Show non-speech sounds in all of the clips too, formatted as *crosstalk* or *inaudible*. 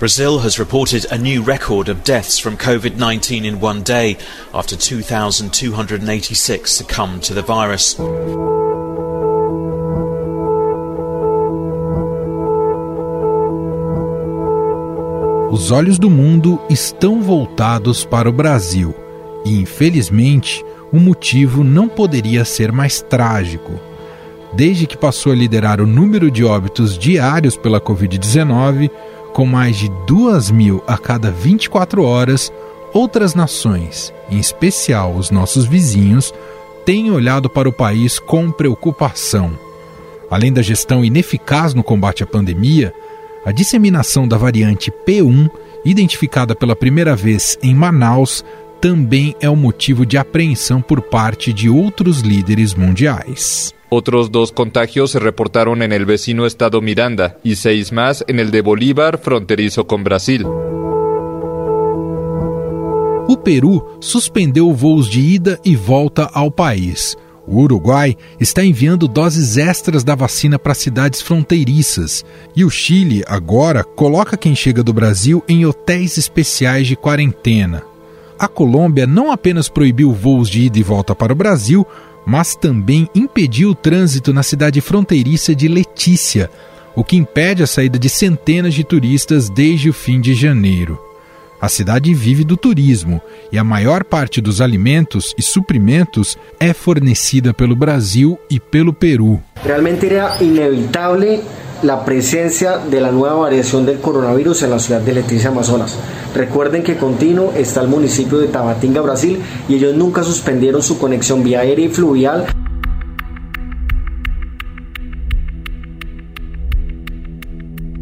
Brazil has reported a new record of deaths from COVID 19 in one day after 2,286 succumbed to the virus. Os olhos do mundo estão voltados para o Brasil e, infelizmente, o motivo não poderia ser mais trágico. Desde que passou a liderar o número de óbitos diários pela Covid-19, com mais de 2 mil a cada 24 horas, outras nações, em especial os nossos vizinhos, têm olhado para o país com preocupação. Além da gestão ineficaz no combate à pandemia, a disseminação da variante P1, identificada pela primeira vez em Manaus, também é um motivo de apreensão por parte de outros líderes mundiais. Otros dos contagios se reportaron en el vecino estado Miranda y seis más en el de Bolívar, fronterizo con Brasil. O Peru suspendeu voos de ida e volta ao país. O Uruguai está enviando doses extras da vacina para cidades fronteiriças. E o Chile, agora, coloca quem chega do Brasil em hotéis especiais de quarentena. A Colômbia não apenas proibiu voos de ida e volta para o Brasil, mas também impediu o trânsito na cidade fronteiriça de Letícia, o que impede a saída de centenas de turistas desde o fim de janeiro. A cidade vive do turismo e a maior parte dos alimentos e suprimentos é fornecida pelo Brasil e pelo Peru. Realmente era inevitável la presencia de la nueva variación del coronavirus en la ciudad de Leticia, Amazonas. Recuerden que continuo está el municipio de Tabatinga, Brasil, y ellos nunca suspendieron su conexión vía aérea y fluvial.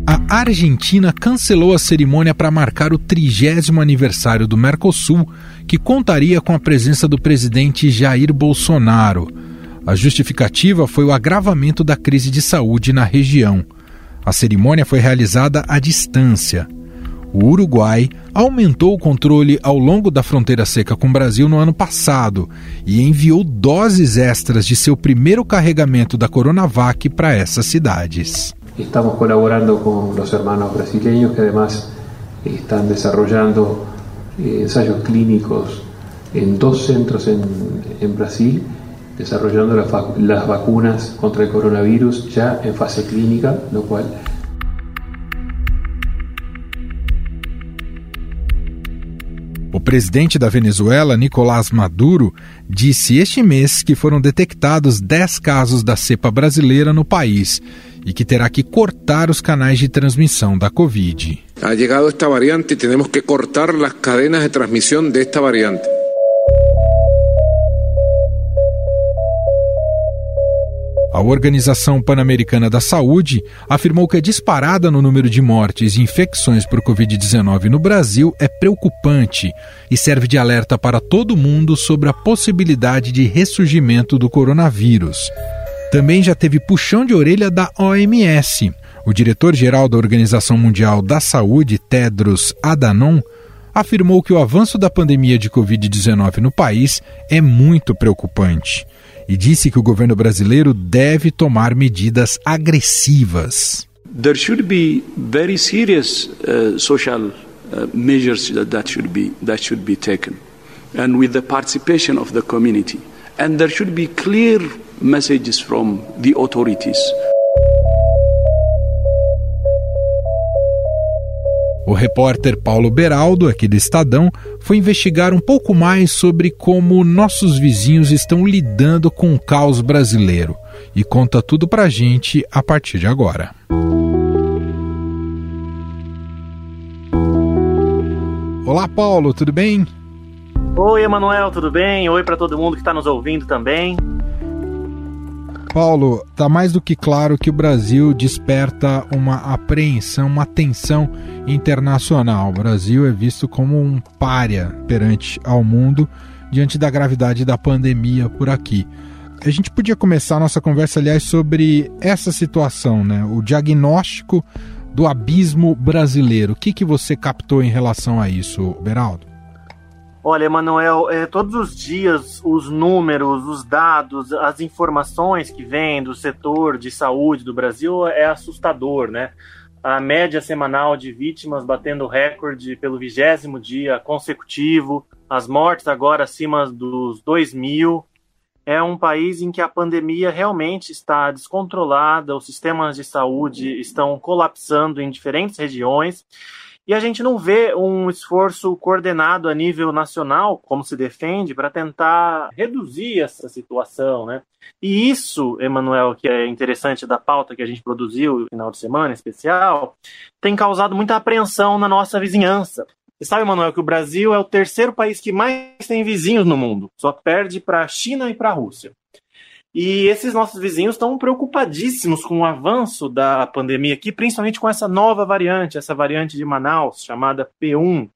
A Argentina cancelou a cerimônia para marcar o trigésimo aniversário do Mercosul, que contaria com a presença do presidente Jair Bolsonaro. A justificativa foi o agravamento da crise de saúde na região. A cerimônia foi realizada à distância. O Uruguai aumentou o controle ao longo da fronteira seca com o Brasil no ano passado e enviou doses extras de seu primeiro carregamento da Coronavac para essas cidades. Estamos colaborando com os hermanos brasileiros que además estão desenvolvendo eh, ensaios clínicos em dois centros em Brasil desarrollando las, las vacunas contra el coronavirus ya en fase clínica, lo cual O presidente da Venezuela, Nicolás Maduro, disse este mês que foram detectados 10 casos da cepa brasileira no país e que terá que cortar os canais de transmissão da Covid. Ha chegado esta variante e temos que cortar as cadenas de transmissão desta variante. A Organização Pan-Americana da Saúde afirmou que a disparada no número de mortes e infecções por Covid-19 no Brasil é preocupante e serve de alerta para todo mundo sobre a possibilidade de ressurgimento do coronavírus. Também já teve puxão de orelha da OMS. O diretor-geral da Organização Mundial da Saúde, Tedros Adhanom, afirmou que o avanço da pandemia de Covid-19 no país é muito preocupante e disse que o governo brasileiro deve tomar medidas agressivas. There should be very serious uh, social uh, measures that, that should be that should be taken, and with the participation of the community, and there should be clear messages from the authorities. O repórter Paulo Beraldo, aqui do Estadão, foi investigar um pouco mais sobre como nossos vizinhos estão lidando com o caos brasileiro e conta tudo pra gente a partir de agora. Olá, Paulo, tudo bem? Oi, Emanuel, tudo bem? Oi para todo mundo que está nos ouvindo também. Paulo, está mais do que claro que o Brasil desperta uma apreensão, uma tensão internacional. O Brasil é visto como um párea perante ao mundo diante da gravidade da pandemia por aqui. A gente podia começar a nossa conversa, aliás, sobre essa situação, né? O diagnóstico do abismo brasileiro. O que, que você captou em relação a isso, Beraldo? Olha, Emanuel, é, todos os dias os números, os dados, as informações que vêm do setor de saúde do Brasil é assustador, né? a média semanal de vítimas batendo recorde pelo vigésimo dia consecutivo, as mortes agora acima dos 2 mil. É um país em que a pandemia realmente está descontrolada, os sistemas de saúde estão colapsando em diferentes regiões e a gente não vê um esforço coordenado a nível nacional, como se defende, para tentar reduzir essa situação, né? E isso, Emanuel, que é interessante da pauta que a gente produziu no final de semana especial, tem causado muita apreensão na nossa vizinhança. Você sabe, Emanuel, que o Brasil é o terceiro país que mais tem vizinhos no mundo, só perde para a China e para a Rússia. E esses nossos vizinhos estão preocupadíssimos com o avanço da pandemia aqui, principalmente com essa nova variante, essa variante de Manaus, chamada P1.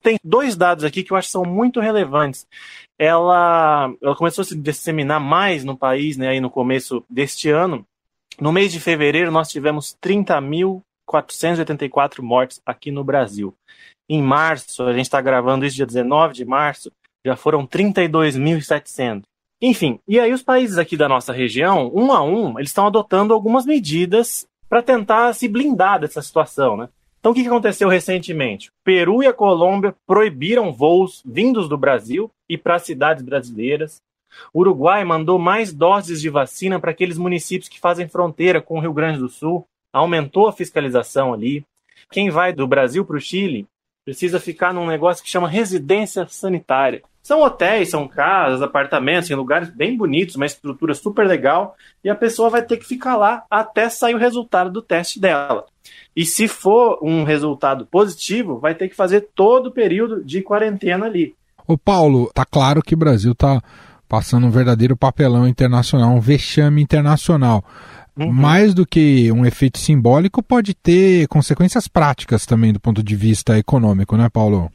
Tem dois dados aqui que eu acho que são muito relevantes. Ela, ela começou a se disseminar mais no país, né, aí no começo deste ano. No mês de fevereiro, nós tivemos 30.484 mortes aqui no Brasil. Em março, a gente está gravando isso dia 19 de março, já foram 32.700. Enfim, e aí os países aqui da nossa região, um a um, eles estão adotando algumas medidas para tentar se blindar dessa situação, né? Então, o que aconteceu recentemente? Peru e a Colômbia proibiram voos vindos do Brasil e para cidades brasileiras. O Uruguai mandou mais doses de vacina para aqueles municípios que fazem fronteira com o Rio Grande do Sul, aumentou a fiscalização ali. Quem vai do Brasil para o Chile precisa ficar num negócio que chama residência sanitária. São hotéis, são casas, apartamentos, em lugares bem bonitos, uma estrutura super legal, e a pessoa vai ter que ficar lá até sair o resultado do teste dela. E se for um resultado positivo, vai ter que fazer todo o período de quarentena ali. O Paulo, tá claro que o Brasil tá passando um verdadeiro papelão internacional, um vexame internacional. Uhum. Mais do que um efeito simbólico, pode ter consequências práticas também do ponto de vista econômico, né, Paulo?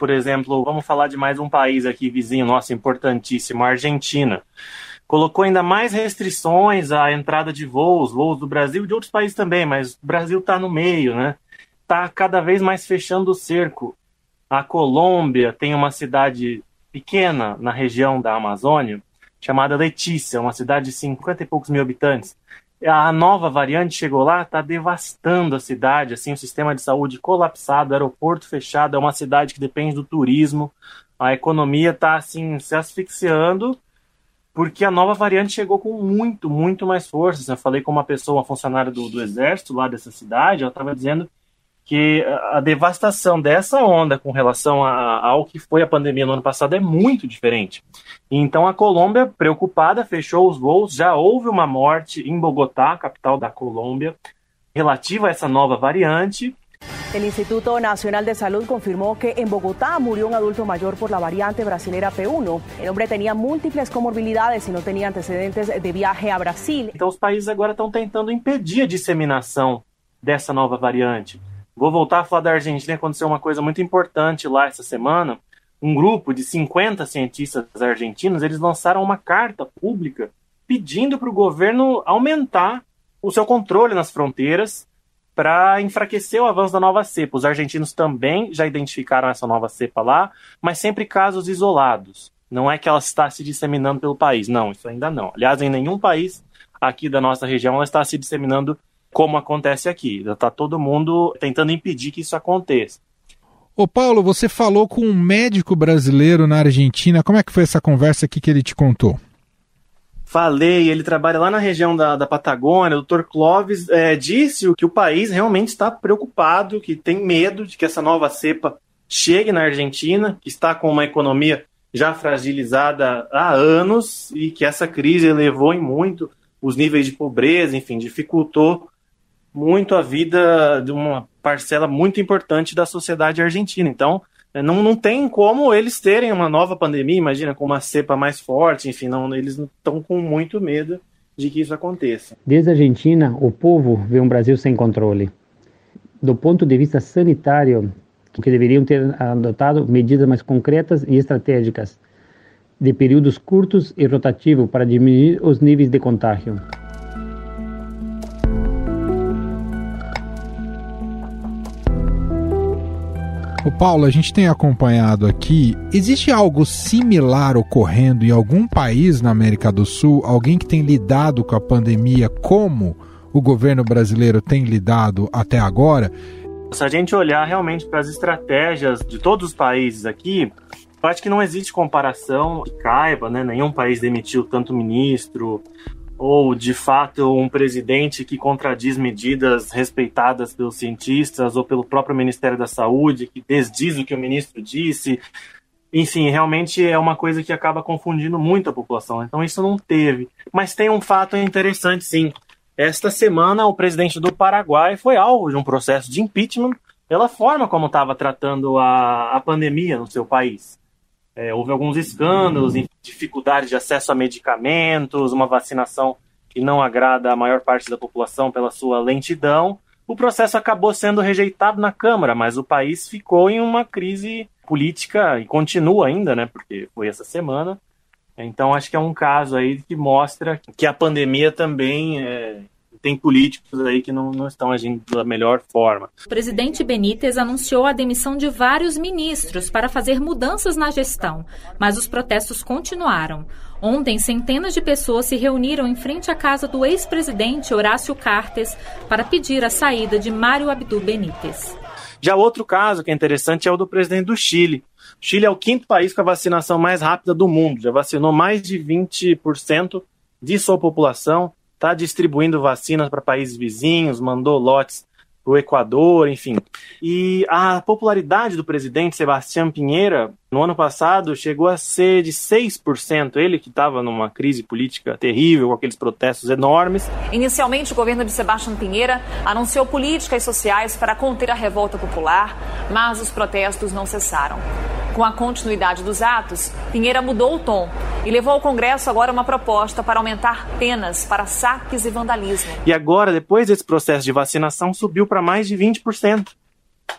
Por exemplo, vamos falar de mais um país aqui vizinho nosso importantíssimo, a Argentina. Colocou ainda mais restrições à entrada de voos, voos do Brasil e de outros países também, mas o Brasil está no meio, né? Está cada vez mais fechando o cerco. A Colômbia tem uma cidade pequena na região da Amazônia, chamada Letícia, uma cidade de 50 e poucos mil habitantes a nova variante chegou lá, está devastando a cidade, assim, o sistema de saúde colapsado, aeroporto fechado, é uma cidade que depende do turismo, a economia está assim se asfixiando, porque a nova variante chegou com muito, muito mais força. Eu falei com uma pessoa, uma funcionária do, do exército lá dessa cidade, ela estava dizendo que a devastação dessa onda com relação a, ao que foi a pandemia no ano passado é muito diferente. Então a Colômbia, preocupada, fechou os voos. Já houve uma morte em Bogotá, capital da Colômbia, relativa a essa nova variante. El Instituto Nacional de Salud confirmó que en Bogotá murió un adulto mayor por la variante brasilera P1. El hombre tenía múltiples comorbilidades y no tenía antecedentes de viaje a Brasil. Então os países agora estão tentando impedir a disseminação dessa nova variante. Vou voltar a falar da Argentina, aconteceu uma coisa muito importante lá essa semana. Um grupo de 50 cientistas argentinos, eles lançaram uma carta pública pedindo para o governo aumentar o seu controle nas fronteiras para enfraquecer o avanço da nova cepa. Os argentinos também já identificaram essa nova cepa lá, mas sempre casos isolados. Não é que ela está se disseminando pelo país. Não, isso ainda não. Aliás, em nenhum país aqui da nossa região ela está se disseminando como acontece aqui. Está todo mundo tentando impedir que isso aconteça. Ô Paulo, você falou com um médico brasileiro na Argentina. Como é que foi essa conversa aqui que ele te contou? Falei, ele trabalha lá na região da, da Patagônia. O Dr. Clóvis é, disse que o país realmente está preocupado, que tem medo de que essa nova cepa chegue na Argentina, que está com uma economia já fragilizada há anos e que essa crise elevou em muito os níveis de pobreza, enfim, dificultou muito a vida de uma parcela muito importante da sociedade argentina. Então, é, não, não tem como eles terem uma nova pandemia, imagina, com uma cepa mais forte, enfim, não, eles estão com muito medo de que isso aconteça. Desde a Argentina, o povo vê um Brasil sem controle. Do ponto de vista sanitário, que deveriam ter adotado medidas mais concretas e estratégicas, de períodos curtos e rotativos para diminuir os níveis de contágio. O Paulo, a gente tem acompanhado aqui. Existe algo similar ocorrendo em algum país na América do Sul? Alguém que tem lidado com a pandemia como o governo brasileiro tem lidado até agora? Se a gente olhar realmente para as estratégias de todos os países aqui, eu acho que não existe comparação que caiba, né? Nenhum país demitiu tanto ministro, ou de fato um presidente que contradiz medidas respeitadas pelos cientistas ou pelo próprio Ministério da Saúde, que desdiz o que o ministro disse. Enfim, realmente é uma coisa que acaba confundindo muito a população. Então isso não teve. Mas tem um fato interessante, sim. Esta semana, o presidente do Paraguai foi alvo de um processo de impeachment pela forma como estava tratando a, a pandemia no seu país. É, houve alguns escândalos, dificuldades de acesso a medicamentos, uma vacinação que não agrada a maior parte da população pela sua lentidão. O processo acabou sendo rejeitado na Câmara, mas o país ficou em uma crise política e continua ainda, né? Porque foi essa semana. Então acho que é um caso aí que mostra que a pandemia também é, tem políticos aí que não, não estão agindo da melhor forma. O presidente Benítez anunciou a demissão de vários ministros para fazer mudanças na gestão, mas os protestos continuaram. Ontem, centenas de pessoas se reuniram em frente à casa do ex-presidente Horácio Cartes para pedir a saída de Mário Abdu Benítez. Já outro caso que é interessante é o do presidente do Chile. O Chile é o quinto país com a vacinação mais rápida do mundo, já vacinou mais de 20% de sua população está distribuindo vacinas para países vizinhos, mandou lotes para o Equador, enfim. E a popularidade do presidente Sebastião Pinheira, no ano passado, chegou a ser de 6%. Ele que estava numa crise política terrível, com aqueles protestos enormes. Inicialmente, o governo de Sebastião Pinheira anunciou políticas sociais para conter a revolta popular, mas os protestos não cessaram. Com a continuidade dos atos, Pinheira mudou o tom e levou ao Congresso agora uma proposta para aumentar penas para saques e vandalismo. E agora, depois desse processo de vacinação, subiu para mais de 20%.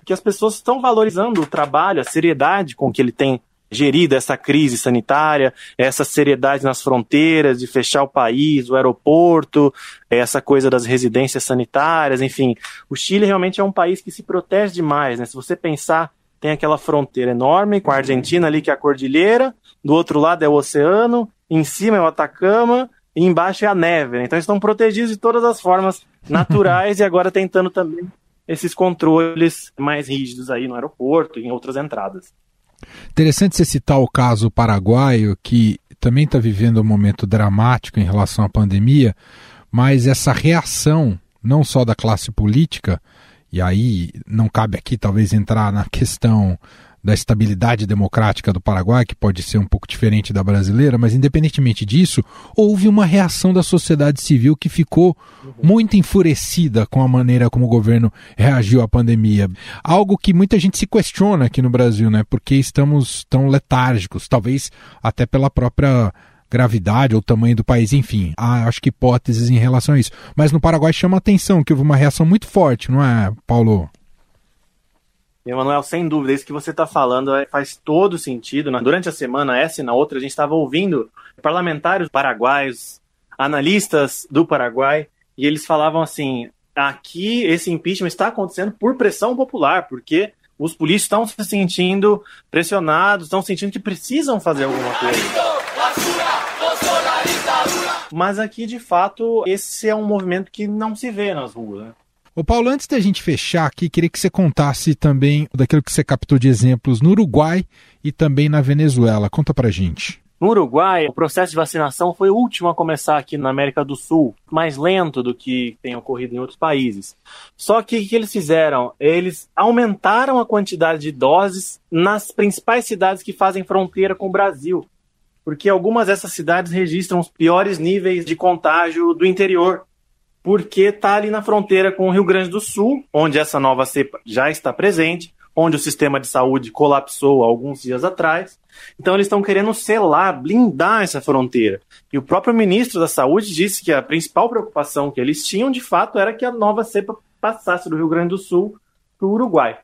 Que as pessoas estão valorizando o trabalho, a seriedade com que ele tem gerido essa crise sanitária, essa seriedade nas fronteiras, de fechar o país, o aeroporto, essa coisa das residências sanitárias, enfim. O Chile realmente é um país que se protege demais, né? Se você pensar tem aquela fronteira enorme com a Argentina ali, que é a cordilheira, do outro lado é o oceano, em cima é o Atacama, e embaixo é a neve. Né? Então eles estão protegidos de todas as formas *laughs* naturais e agora tentando também esses controles mais rígidos aí no aeroporto e em outras entradas. Interessante você citar o caso paraguaio, que também está vivendo um momento dramático em relação à pandemia, mas essa reação, não só da classe política, e aí não cabe aqui talvez entrar na questão da estabilidade democrática do Paraguai, que pode ser um pouco diferente da brasileira, mas independentemente disso, houve uma reação da sociedade civil que ficou muito enfurecida com a maneira como o governo reagiu à pandemia. Algo que muita gente se questiona aqui no Brasil, né? Porque estamos tão letárgicos, talvez até pela própria gravidade ou tamanho do país, enfim, há acho que hipóteses em relação a isso. Mas no Paraguai chama atenção que houve uma reação muito forte, não é, Paulo? Emanuel, sem dúvida, isso que você está falando é, faz todo sentido. Durante a semana, essa e na outra, a gente estava ouvindo parlamentares paraguaios, analistas do Paraguai, e eles falavam assim: aqui esse impeachment está acontecendo por pressão popular, porque os polícias estão se sentindo pressionados, estão sentindo que precisam fazer alguma coisa. Mas aqui, de fato, esse é um movimento que não se vê nas ruas. Né? Ô Paulo, antes da gente fechar aqui, queria que você contasse também daquilo que você captou de exemplos no Uruguai e também na Venezuela. Conta pra gente. No Uruguai, o processo de vacinação foi o último a começar aqui na América do Sul, mais lento do que tem ocorrido em outros países. Só que o que eles fizeram? Eles aumentaram a quantidade de doses nas principais cidades que fazem fronteira com o Brasil porque algumas dessas cidades registram os piores níveis de contágio do interior, porque está ali na fronteira com o Rio Grande do Sul, onde essa nova cepa já está presente, onde o sistema de saúde colapsou alguns dias atrás. Então eles estão querendo selar, blindar essa fronteira. E o próprio ministro da Saúde disse que a principal preocupação que eles tinham, de fato, era que a nova cepa passasse do Rio Grande do Sul para o Uruguai.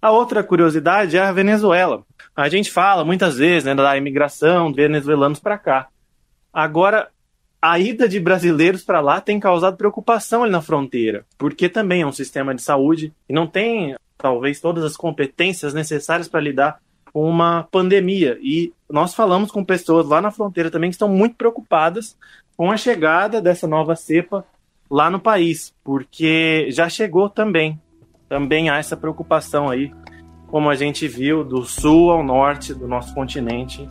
A outra curiosidade é a Venezuela. A gente fala muitas vezes né, da imigração de venezuelanos para cá. Agora, a ida de brasileiros para lá tem causado preocupação ali na fronteira, porque também é um sistema de saúde e não tem, talvez, todas as competências necessárias para lidar com uma pandemia. E nós falamos com pessoas lá na fronteira também que estão muito preocupadas com a chegada dessa nova cepa lá no país, porque já chegou também. Também há essa preocupação aí, como a gente viu, do sul ao norte do nosso continente,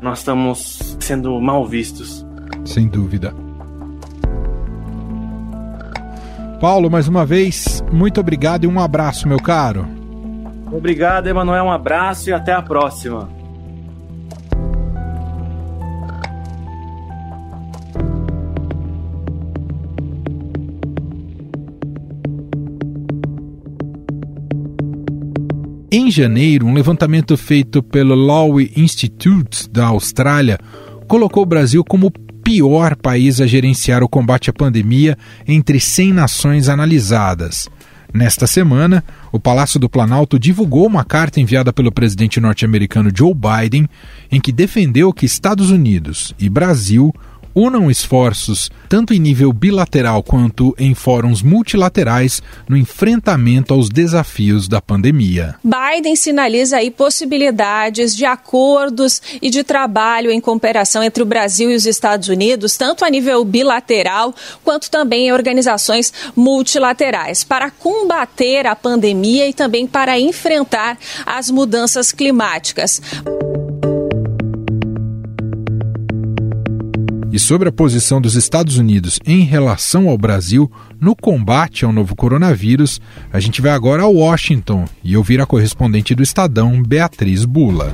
nós estamos sendo mal vistos. Sem dúvida. Paulo, mais uma vez, muito obrigado e um abraço, meu caro. Obrigado, Emanuel. Um abraço e até a próxima. Em janeiro, um levantamento feito pelo Law Institute da Austrália colocou o Brasil como pior país a gerenciar o combate à pandemia entre 100 nações analisadas. Nesta semana, o Palácio do Planalto divulgou uma carta enviada pelo presidente norte-americano Joe Biden, em que defendeu que Estados Unidos e Brasil unam esforços, tanto em nível bilateral quanto em fóruns multilaterais, no enfrentamento aos desafios da pandemia. Biden sinaliza aí possibilidades de acordos e de trabalho em cooperação entre o Brasil e os Estados Unidos, tanto a nível bilateral quanto também em organizações multilaterais, para combater a pandemia e também para enfrentar as mudanças climáticas. E sobre a posição dos Estados Unidos em relação ao Brasil no combate ao novo coronavírus, a gente vai agora a Washington e ouvir a correspondente do Estadão, Beatriz Bula.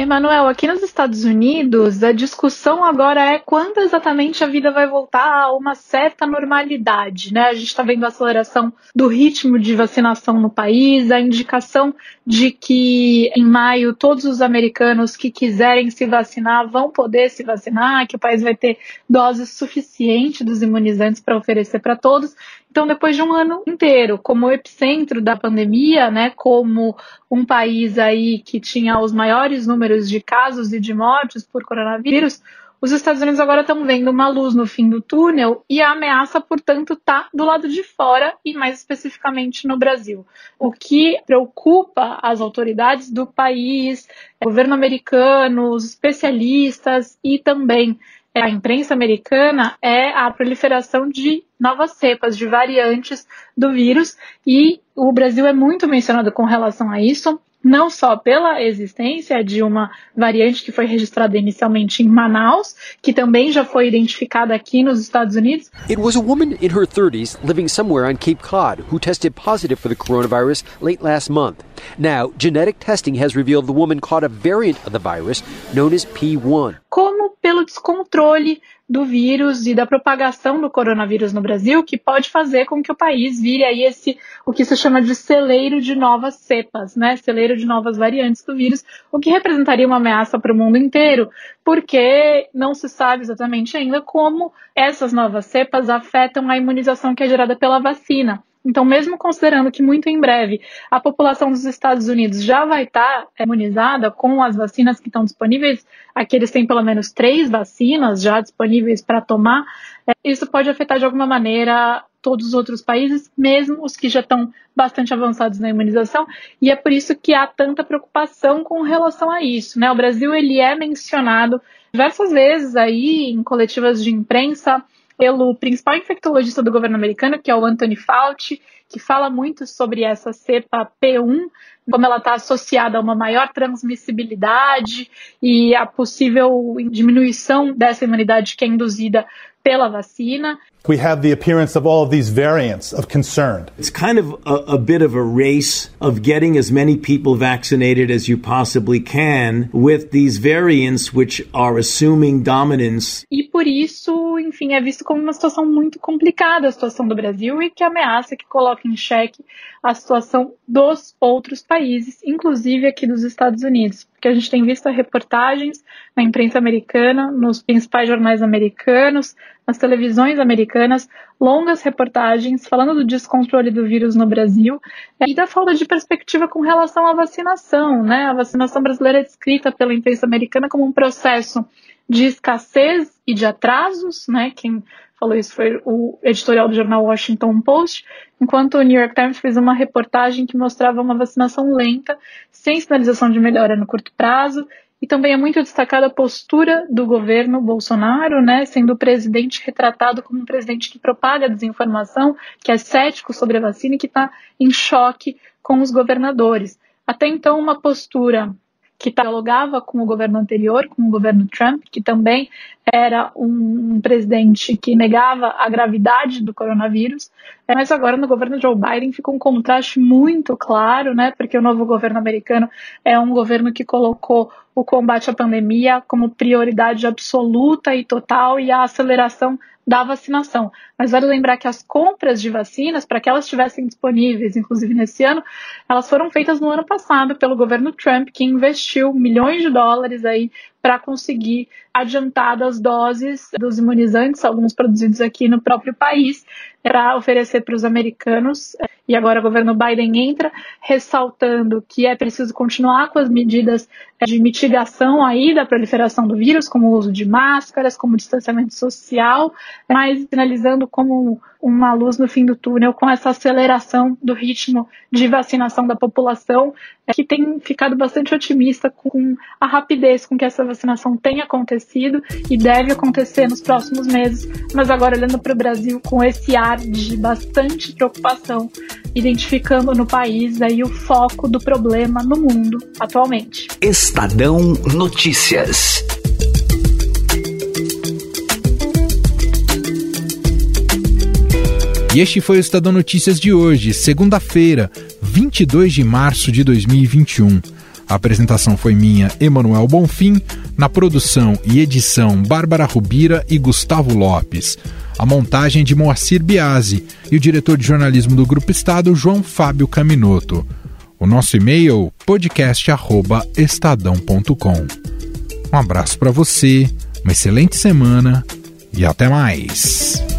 Emanuel, aqui nos Estados Unidos, a discussão agora é quando exatamente a vida vai voltar a uma certa normalidade, né? A gente está vendo a aceleração do ritmo de vacinação no país, a indicação de que em maio todos os americanos que quiserem se vacinar vão poder se vacinar, que o país vai ter doses suficientes dos imunizantes para oferecer para todos. Então, depois de um ano inteiro como epicentro da pandemia, né, como um país aí que tinha os maiores números de casos e de mortes por coronavírus, os Estados Unidos agora estão vendo uma luz no fim do túnel e a ameaça, portanto, está do lado de fora e mais especificamente no Brasil. O que preocupa as autoridades do país, governo americano, os especialistas e também a imprensa americana é a proliferação de novas cepas, de variantes do vírus, e o Brasil é muito mencionado com relação a isso não só pela existência de uma variante que foi registrada inicialmente em Manaus, que também já foi identificada aqui nos Estados Unidos. It was a woman in her 30s living somewhere on Cape Cod who tested positive for the coronavirus late last month. Now, genetic testing has revealed the woman caught a variant of the virus known as P1. Como pelo descontrole do vírus e da propagação do coronavírus no Brasil, que pode fazer com que o país vire aí esse o que se chama de celeiro de novas cepas, né? Celeiro de novas variantes do vírus, o que representaria uma ameaça para o mundo inteiro, porque não se sabe exatamente ainda como essas novas cepas afetam a imunização que é gerada pela vacina. Então, mesmo considerando que muito em breve a população dos Estados Unidos já vai estar tá imunizada com as vacinas que estão disponíveis, aqui eles têm pelo menos três vacinas já disponíveis para tomar, é, isso pode afetar de alguma maneira todos os outros países, mesmo os que já estão bastante avançados na imunização, e é por isso que há tanta preocupação com relação a isso. Né? O Brasil ele é mencionado diversas vezes aí em coletivas de imprensa pelo principal infectologista do governo americano, que é o Anthony Fauci, que fala muito sobre essa cepa P1, como ela está associada a uma maior transmissibilidade e a possível diminuição dessa imunidade que é induzida pela vacina. We have the appearance of all of these variants of concern. It's kind of a, a, bit of a race of getting as many people vaccinated as you possibly can with these variants which are assuming dominance. E por isso, enfim, é visto como uma situação muito complicada a situação do Brasil e que ameaça que coloca em xeque a situação dos outros países, inclusive aqui dos Estados Unidos, porque a gente tem visto reportagens na imprensa americana, nos principais jornais americanos, nas televisões americanas, longas reportagens falando do descontrole do vírus no Brasil e da falta de perspectiva com relação à vacinação, né? A vacinação brasileira é descrita pela imprensa americana como um processo de escassez e de atrasos, né? Quem falou isso foi o editorial do jornal Washington Post, enquanto o New York Times fez uma reportagem que mostrava uma vacinação lenta, sem sinalização de melhora no curto prazo E também é muito destacada a postura do governo Bolsonaro, né, sendo o presidente retratado como um presidente que propaga desinformação, que é cético sobre a vacina e que está em choque com os governadores. Até então, uma postura que dialogava com o governo anterior, com o governo Trump, que também era um, presidente que negava a gravidade do coronavírus, é, mas agora no governo Joe Biden fica um contraste muito claro, né? Porque o novo governo americano é um governo que colocou o combate à pandemia como prioridade absoluta e total e a aceleração da vacinação. Mas vale lembrar que as compras de vacinas, para que elas estivessem disponíveis, inclusive nesse ano, elas foram feitas no ano passado pelo governo Trump, que investiu milhões de dólares aí para conseguir adiantadas doses dos imunizantes, alguns produzidos aqui no próprio país, para oferecer para os americanos. E agora o governo Biden entra ressaltando que é preciso continuar com as medidas de mitigação aí da proliferação do vírus, como o uso de máscaras, como distanciamento social, mas finalizando como uma luz no fim do túnel com essa aceleração do ritmo de vacinação da população, é, que tem ficado bastante otimista com a rapidez com que essa vacinação tem acontecido e deve acontecer nos próximos meses, mas agora olhando para o Brasil com esse ar de bastante preocupação, identificando no país aí o foco do problema no mundo atualmente. Estadão Notícias. E este foi o Estadão Notícias de hoje, segunda-feira, 22 de março de 2021. A apresentação foi minha, Emanuel Bonfim, na produção e edição Bárbara Rubira e Gustavo Lopes. A montagem de Moacir Biasi e o diretor de jornalismo do Grupo Estado, João Fábio Caminoto. O nosso e-mail podcast@estadão.com. Um abraço para você, uma excelente semana e até mais.